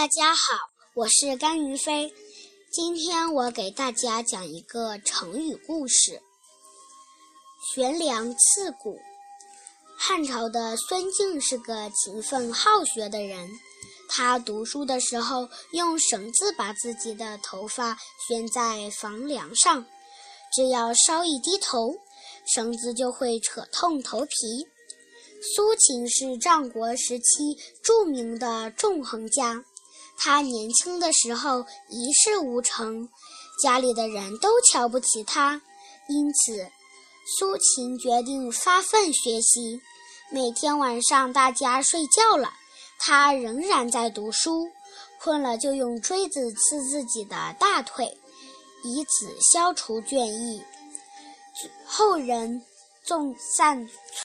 大家好，我是甘云飞。今天我给大家讲一个成语故事“悬梁刺股”。汉朝的孙敬是个勤奋好学的人，他读书的时候用绳子把自己的头发悬在房梁上，只要稍一低头，绳子就会扯痛头皮。苏秦是战国时期著名的纵横家。他年轻的时候一事无成，家里的人都瞧不起他，因此苏秦决定发奋学习。每天晚上大家睡觉了，他仍然在读书，困了就用锥子刺自己的大腿，以此消除倦意。后人纵散。